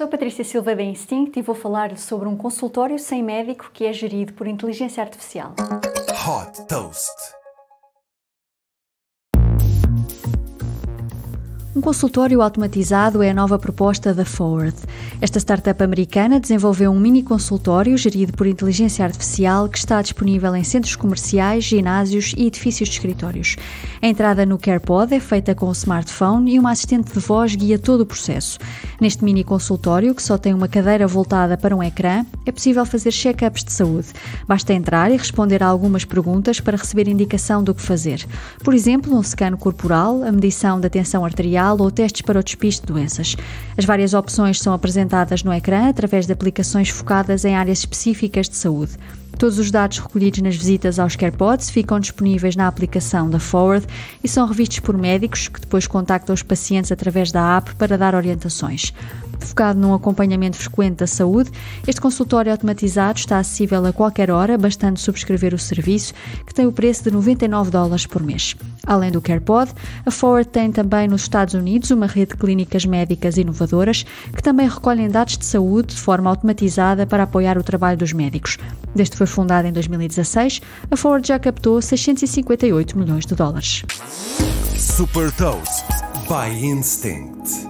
Sou Patrícia Silva da Instinct e vou falar sobre um consultório sem médico que é gerido por inteligência artificial. Hot Toast. Um consultório automatizado é a nova proposta da Forward. Esta startup americana desenvolveu um mini consultório gerido por inteligência artificial que está disponível em centros comerciais, ginásios e edifícios de escritórios. A entrada no CarePod é feita com o smartphone e uma assistente de voz guia todo o processo. Neste mini consultório, que só tem uma cadeira voltada para um ecrã, é possível fazer check-ups de saúde. Basta entrar e responder a algumas perguntas para receber indicação do que fazer. Por exemplo, um scan corporal, a medição da tensão arterial ou testes para o despiste de doenças. As várias opções são apresentadas no ecrã através de aplicações focadas em áreas específicas de saúde. Todos os dados recolhidos nas visitas aos CarePods ficam disponíveis na aplicação da Forward e são revistos por médicos que depois contactam os pacientes através da app para dar orientações. Focado num acompanhamento frequente da saúde, este consultório automatizado está acessível a qualquer hora, bastante subscrever o serviço, que tem o preço de 99 dólares por mês. Além do CarePod, a Forward tem também nos Estados Unidos uma rede de clínicas médicas inovadoras que também recolhem dados de saúde de forma automatizada para apoiar o trabalho dos médicos. Desde que foi fundada em 2016, a Ford já captou 658 milhões de dólares. Super Toast by Instinct.